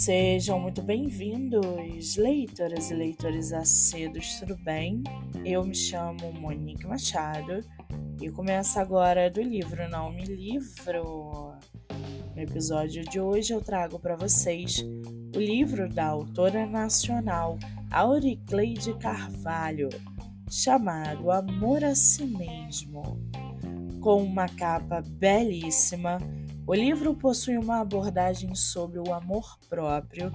Sejam muito bem-vindos, leitoras e leitores acedos, tudo bem? Eu me chamo Monique Machado e começo agora do livro Não Me Livro. No episódio de hoje eu trago para vocês o livro da autora nacional Auricleide Carvalho, chamado Amor a Si Mesmo. Com uma capa belíssima, o livro possui uma abordagem sobre o amor próprio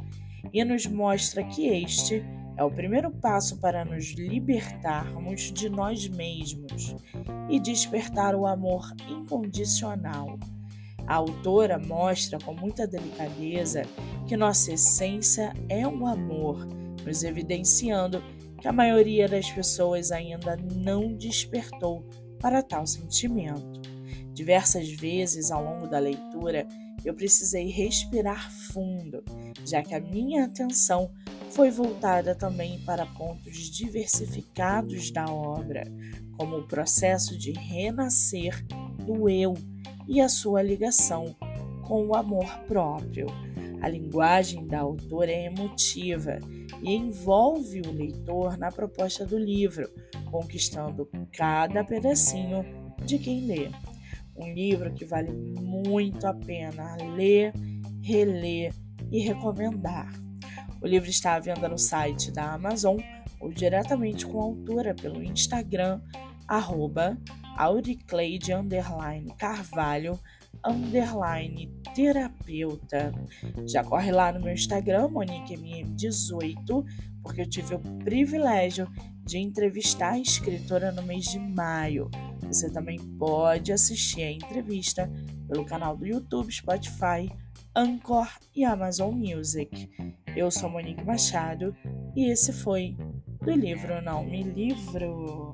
e nos mostra que este é o primeiro passo para nos libertarmos de nós mesmos e despertar o amor incondicional. A autora mostra com muita delicadeza que nossa essência é o amor, nos evidenciando que a maioria das pessoas ainda não despertou para tal sentimento. Diversas vezes ao longo da leitura, eu precisei respirar fundo, já que a minha atenção foi voltada também para pontos diversificados da obra, como o processo de renascer do eu e a sua ligação com o amor próprio. A linguagem da autora é emotiva e envolve o leitor na proposta do livro, conquistando cada pedacinho de quem lê. Um livro que vale muito a pena ler, reler e recomendar. O livro está à venda no site da Amazon ou diretamente com a autora pelo Instagram, arroba auricleide carvalho underline terapeuta. Já corre lá no meu Instagram, MoniqueMM18, porque eu tive o privilégio de entrevistar a escritora no mês de maio. Você também pode assistir a entrevista pelo canal do YouTube, Spotify, Anchor e Amazon Music. Eu sou Monique Machado e esse foi do livro Não Me Livro.